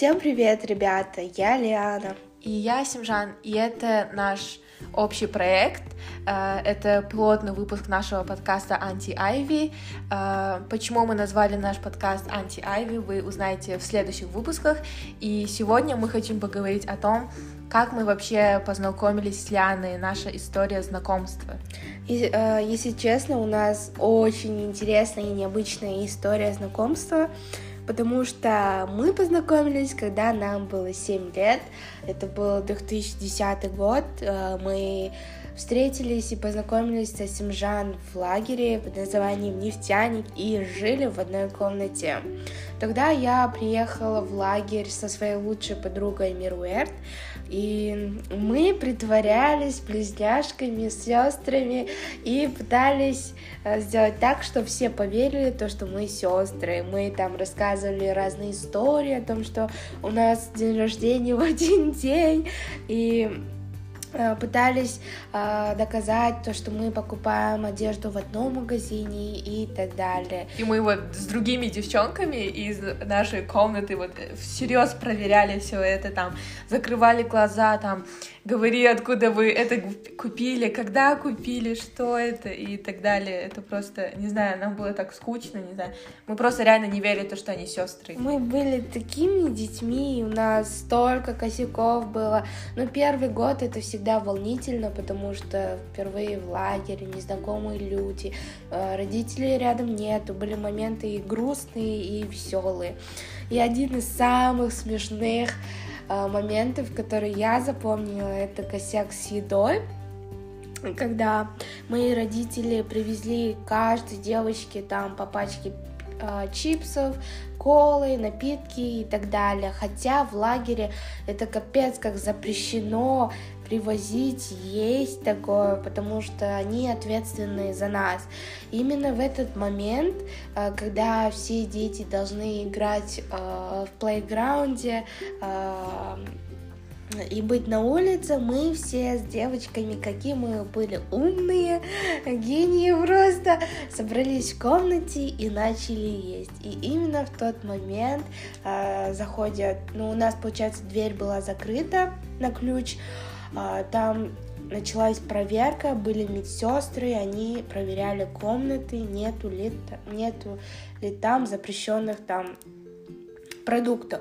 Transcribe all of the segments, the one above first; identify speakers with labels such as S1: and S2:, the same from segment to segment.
S1: Всем привет, ребята! Я Лиана.
S2: И я Симжан, и это наш общий проект. Э, это пилотный выпуск нашего подкаста «Анти-Айви». Э, почему мы назвали наш подкаст «Анти-Айви», вы узнаете в следующих выпусках. И сегодня мы хотим поговорить о том, как мы вообще познакомились с Лианой, наша история знакомства.
S1: И, э, если честно, у нас очень интересная и необычная история знакомства потому что мы познакомились, когда нам было 7 лет. Это был 2010 год. Э, мы встретились и познакомились с Симжан в лагере под названием «Нефтяник» и жили в одной комнате. Тогда я приехала в лагерь со своей лучшей подругой Мируэрт, и мы притворялись близняшками, сестрами и пытались э, сделать так, чтобы все поверили, то, что мы сестры. Мы там рассказывали разные истории о том, что у нас день рождения в один день. И пытались э, доказать то, что мы покупаем одежду в одном магазине и так далее.
S2: И мы вот с другими девчонками из нашей комнаты вот всерьез проверяли все это там, закрывали глаза там, говори, откуда вы это купили, когда купили, что это и так далее. Это просто, не знаю, нам было так скучно, не знаю. Мы просто реально не верили то, что они сестры.
S1: Мы были такими детьми, у нас столько косяков было. Но первый год это всегда волнительно, потому что впервые в лагере, незнакомые люди, э, родителей рядом нету, были моменты и грустные, и веселые. И один из самых смешных а, моментов, которые я запомнила, это косяк с едой, когда мои родители привезли каждой девочке там по пачке э, чипсов, колы, напитки и так далее. Хотя в лагере это капец как запрещено привозить, есть такое, потому что они ответственны за нас. Именно в этот момент, э, когда все дети должны играть э, в плейграунде, э, и быть на улице, мы все с девочками, какие мы были умные, гении просто, собрались в комнате и начали есть. И именно в тот момент э, заходят, ну у нас, получается, дверь была закрыта на ключ, э, там началась проверка, были медсестры, они проверяли комнаты, нету ли, нету ли там запрещенных там продуктов.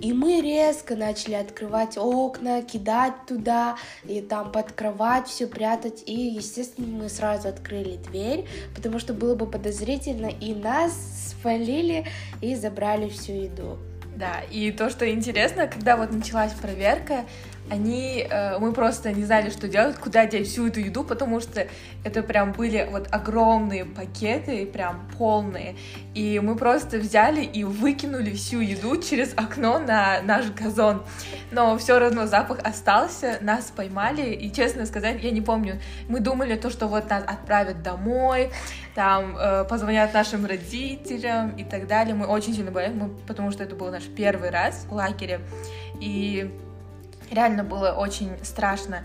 S1: И мы резко начали открывать окна, кидать туда, и там под кровать все прятать. И, естественно, мы сразу открыли дверь, потому что было бы подозрительно, и нас свалили и забрали всю еду.
S2: Да, и то, что интересно, когда вот началась проверка, они, э, мы просто не знали, что делать, куда деть всю эту еду, потому что это прям были вот огромные пакеты, прям полные, и мы просто взяли и выкинули всю еду через окно на наш газон, но все равно запах остался, нас поймали, и честно сказать, я не помню, мы думали то, что вот нас отправят домой, там э, позвонят нашим родителям и так далее, мы очень сильно боялись, потому что это был наш первый раз в лагере, и реально было очень страшно.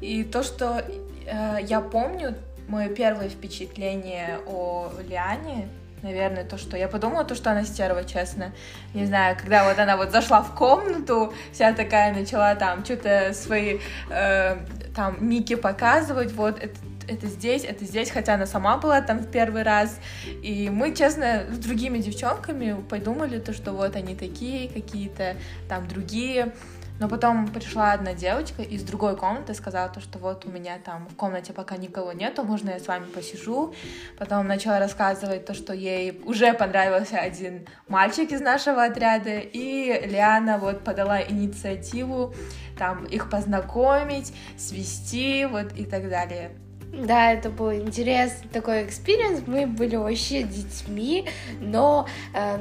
S2: И то, что э, я помню, мое первое впечатление о Лиане, наверное, то, что я подумала, то, что она стерва, честно. Не знаю, когда вот она вот зашла в комнату, вся такая начала там что-то свои э, там Мики показывать, вот это, это здесь, это здесь, хотя она сама была там в первый раз. И мы, честно, с другими девчонками подумали то, что вот они такие, какие-то там другие. Но потом пришла одна девочка из другой комнаты, сказала то, что вот у меня там в комнате пока никого нету, можно я с вами посижу. Потом начала рассказывать то, что ей уже понравился один мальчик из нашего отряда, и Лиана вот подала инициативу там их познакомить, свести, вот и так далее.
S1: Да, это был интересный такой experience. Мы были вообще детьми, но э,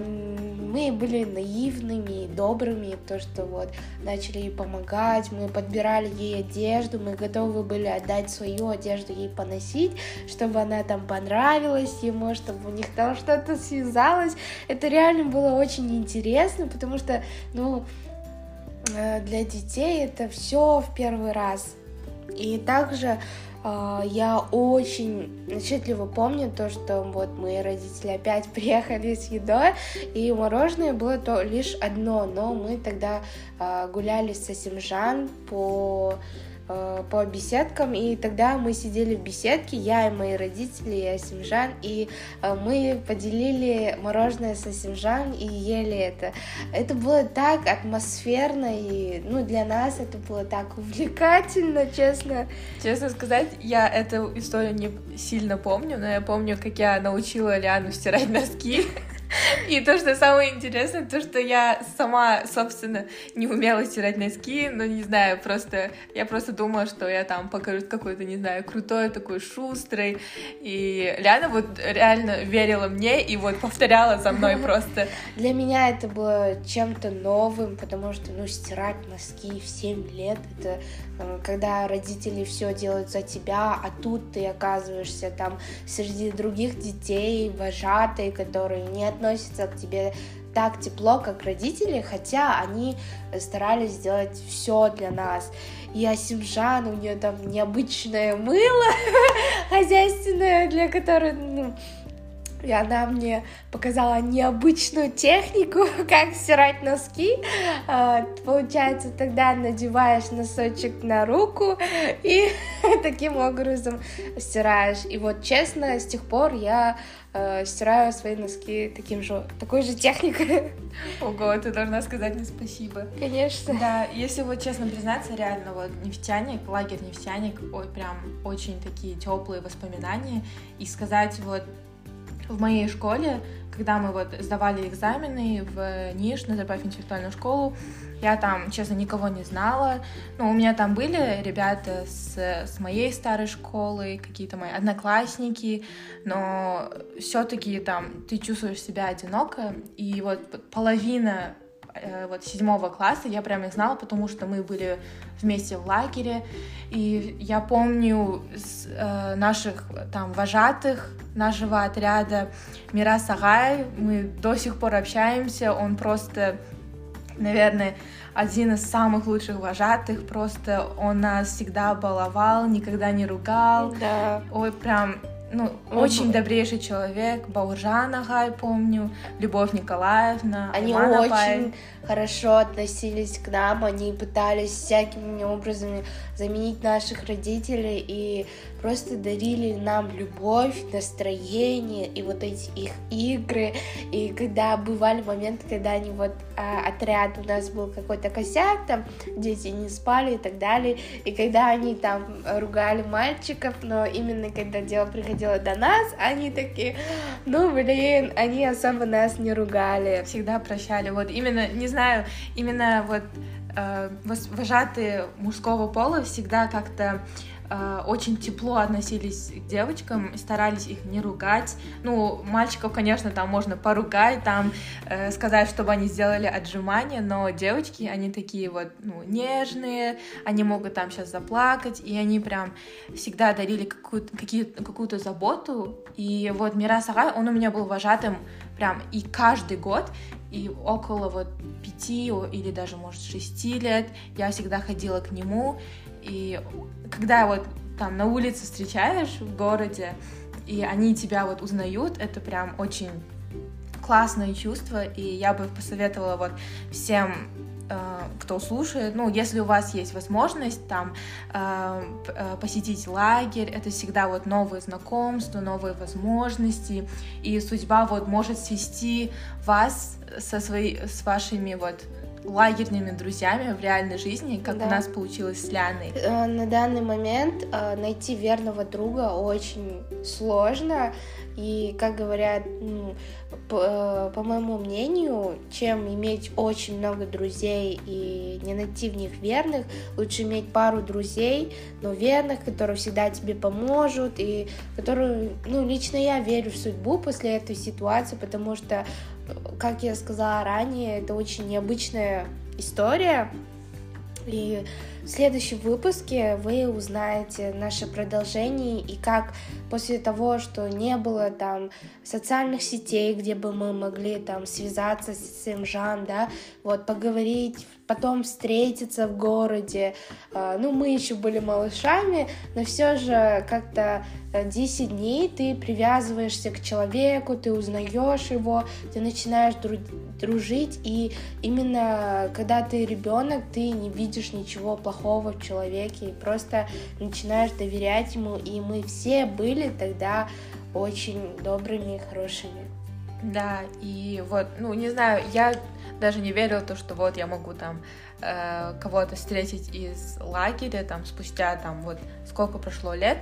S1: мы были наивными и добрыми, то что вот начали ей помогать, мы подбирали ей одежду, мы готовы были отдать свою одежду ей поносить, чтобы она там понравилась ему, чтобы у них там что-то связалось. Это реально было очень интересно, потому что, ну, э, для детей это все в первый раз. И также А, я очень отчетливо помню то, что вот мои родители опять приехали с едой, и мороженое было то лишь одно, но мы тогда а, гуляли с Симжан по Э, по беседкам, и тогда мы сидели в беседке, я и мои родители, и Асимжан, и э, мы поделили мороженое с Асимжан и ели это. Это было так атмосферно, и ну, для нас это было так увлекательно, честно.
S2: Честно сказать, я эту историю не сильно помню, но я помню, как я научила Лиану стирать носки. И то, что самое интересное, то, что я сама, собственно, не умела стирать носки, но не знаю, просто я просто думала, что я там покажу какой-то, не знаю, крутой, такой шустрый. И Ляна вот реально верила мне и вот повторяла за мной просто.
S1: Для меня это было чем-то новым, потому что, ну, стирать носки в 7 лет, это Э, когда родители все делают за тебя, а тут ты оказываешься там среди других детей, вожатые, которые не относятся к тебе так тепло, как родители, хотя они старались сделать все для нас. И Асимжан, у нее там необычное мыло хозяйственное, для которого, ну, и она мне показала необычную технику, как стирать носки. А, получается, тогда надеваешь носочек на руку и таким образом стираешь. И вот честно, с тех пор я э, стираю свои носки таким же, такой же техникой.
S2: Ого, ты должна сказать мне спасибо.
S1: Конечно.
S2: Да, если вот честно признаться, реально вот нефтяник, лагерь нефтяник, ой, прям очень такие теплые воспоминания. И сказать вот в моей школе, когда мы вот сдавали экзамены в НИШ, Назарбаев интеллектуальную школу, я там, честно, никого не знала. Ну, у меня там были ребята с, с моей старой школы, какие-то мои одноклассники, но все-таки там ты чувствуешь себя одиноко, и вот половина Э, вот седьмого класса, я прям их знала, потому что мы были вместе в лагере, и я помню с, э, наших там вожатых нашего отряда. Мира Сагай, мы до сих пор общаемся, он просто, наверное, один из самых лучших вожатых, просто он нас всегда баловал, никогда не ругал,
S1: да.
S2: ой, прям ну, он очень был... добрейший человек, Бауржан Агай, помню, Любовь Николаевна,
S1: Они
S2: Айман
S1: очень Апай. хорошо относились к нам, они пытались всякими образами заменить наших родителей и просто дарили нам любовь, настроение и вот эти их игры. И когда бывали моменты, когда они вот а, отряд у нас был какой-то косяк, там дети не спали и так далее, и когда они там ругали мальчиков, но именно когда дело приходило до нас, они такие, ну блин, они особо нас не ругали.
S2: Всегда прощали. Вот именно, не знаю, именно вот э, вожатые мужского пола всегда как-то э, очень тепло относились к девочкам, старались их не ругать. Ну, мальчиков, конечно, там можно поругать, там э, сказать, чтобы они сделали отжимания, но девочки, они такие вот, ну, нежные, они могут там сейчас заплакать, и они прям всегда дарили какую-то, какую-то заботу. И вот Мира Сагай, он у меня был вожатым прям и каждый год, и около вот пяти или даже, может, шести лет я всегда ходила к нему, и когда вот там на улице встречаешь в городе, и они тебя вот узнают, это прям очень классное чувство, и я бы посоветовала вот всем э, кто слушает, ну, если у вас есть возможность там э, э, посетить лагерь, это всегда вот новые знакомства, новые возможности, и судьба вот может свести вас со своей, с вашими вот лагерными друзьями в реальной жизни, как да. у нас получилось с Ляной?
S1: Э, на данный момент э, найти верного друга очень сложно. И, как говорят, ну, по, э, по моему мнению, чем иметь очень много друзей и не найти в них верных, лучше иметь пару друзей, но верных, которые всегда тебе поможут, и которые, ну, лично я верю в судьбу после этой ситуации, потому что как я сказала ранее, это очень необычная история. И в следующем выпуске вы узнаете наше продолжение и как после того, что не было там социальных сетей, где бы мы могли там связаться с Имжан, да, вот поговорить, потом встретиться в городе. А, ну, мы еще были малышами, но все же как-то 10 э, дней ты привязываешься к человеку, ты узнаешь его, ты начинаешь дружить, и именно когда ты ребенок, ты не видишь ничего плохого в человеке, и просто начинаешь доверять ему, и мы все были тогда очень добрыми и хорошими.
S2: Да, и вот, ну, не знаю, я даже не верила то, что вот я могу там э, кого-то встретить из лагеря, там, спустя там вот сколько прошло лет,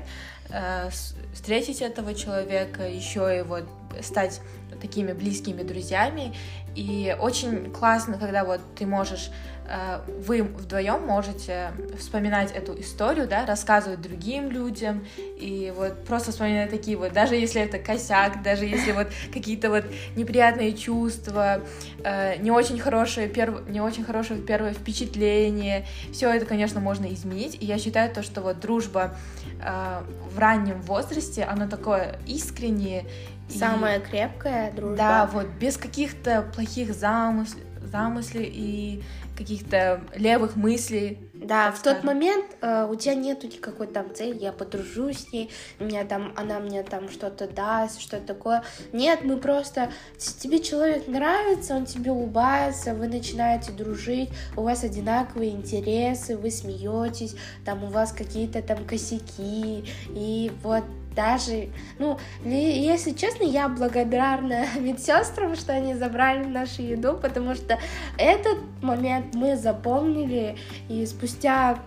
S2: э, встретить этого человека, еще и вот стать такими близкими друзьями. И очень классно, когда вот ты можешь Э, вы вдвоем можете вспоминать эту историю, да, рассказывать другим людям, и вот просто вспоминать такие вот, даже если это косяк, даже если вот какие-то вот неприятные чувства, э, не очень хорошее, перв... не очень хорошее первое впечатление, все это, конечно, можно изменить, и я считаю то, что вот дружба э, в раннем возрасте, она такое искреннее,
S1: Самая и... крепкая дружба.
S2: Да, вот без каких-то плохих замыслов, замысле и каких-то левых мыслей.
S1: Да, в тот момент э, у тебя нету никакой там цели, я подружусь с ней, меня там, она мне там что-то даст, что такое. Нет, мы просто, тебе человек нравится, он тебе улыбается, вы начинаете дружить, у вас одинаковые интересы, вы смеетесь, там у вас какие-то там косяки, и вот даже, ну, если честно, я благодарна медсестрам, что они забрали нашу еду, потому что этот момент мы запомнили, и спустя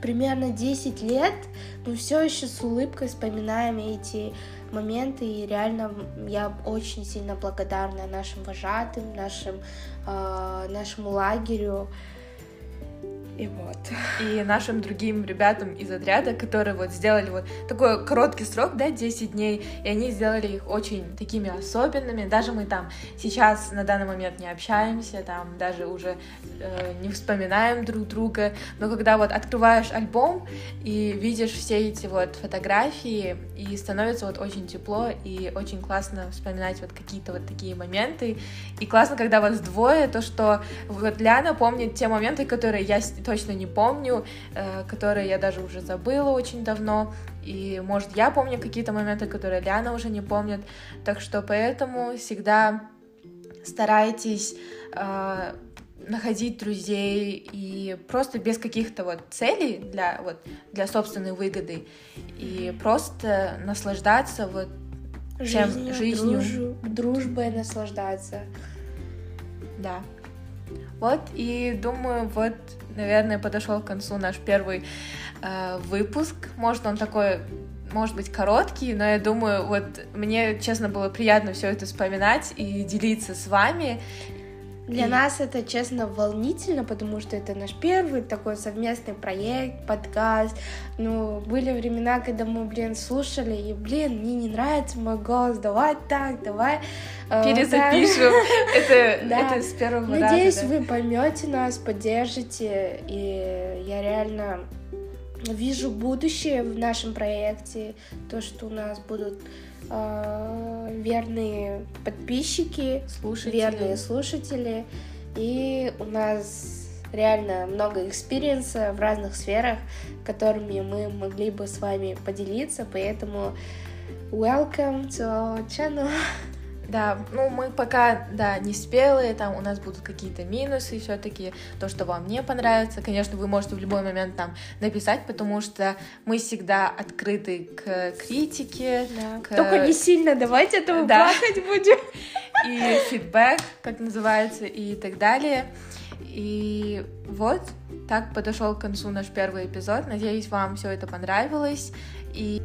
S1: примерно 10 лет мы все еще с улыбкой вспоминаем эти моменты, и реально я очень сильно благодарна нашим вожатым, нашим, э, нашему лагерю, и вот.
S2: И нашим другим ребятам из отряда, которые вот сделали вот такой короткий срок, да, 10 дней, и они сделали их очень такими особенными. Даже мы там сейчас на данный момент не общаемся, там даже уже э, не вспоминаем друг друга, но когда вот открываешь альбом и видишь все эти вот фотографии, и становится вот очень тепло, и очень классно вспоминать вот какие-то вот такие моменты, и классно, когда вас двое, то, что вот Ляна помнит те моменты, которые я точно не помню, э, которые я даже уже забыла очень давно. И, может, я помню какие-то моменты, которые Ляна уже не помнит. Так что поэтому всегда старайтесь э, находить друзей и просто без каких-то вот целей для вот для собственной выгоды и просто наслаждаться вот
S1: жизнью, жизнью. Дружу, дружбой наслаждаться.
S2: Да. Вот, и думаю, вот наверное, подошел к концу наш первый э, выпуск. Может, он такой может быть, короткий, но я думаю, вот мне, честно, было приятно все это вспоминать и делиться с вами.
S1: Для и... нас это, честно, волнительно, потому что это наш первый такой совместный проект, подкаст. Ну, были времена, когда мы, блин, слушали, и, блин, мне не нравится мой голос, давай так, давай...
S2: Э, Перезапишем. Это, с первого
S1: раза. Надеюсь, вы поймете нас, поддержите, и я реально вижу будущее в нашем проекте, то, что у нас будут э, верные подписчики, слушатели. верные слушатели, и у нас реально много experience а в разных сферах, которыми мы могли бы с вами поделиться, поэтому welcome to our channel.
S2: Да, ну мы пока, да, не спелые, там у нас будут какие-то минусы все-таки, то, что вам не понравится. Конечно, вы можете в любой момент там написать, потому что мы всегда открыты к критике.
S1: Да. К... Только не сильно, давайте этого да. плакать будем.
S2: И фидбэк, как называется, и так далее. И вот так подошел к концу наш первый эпизод. Надеюсь, вам все это понравилось. И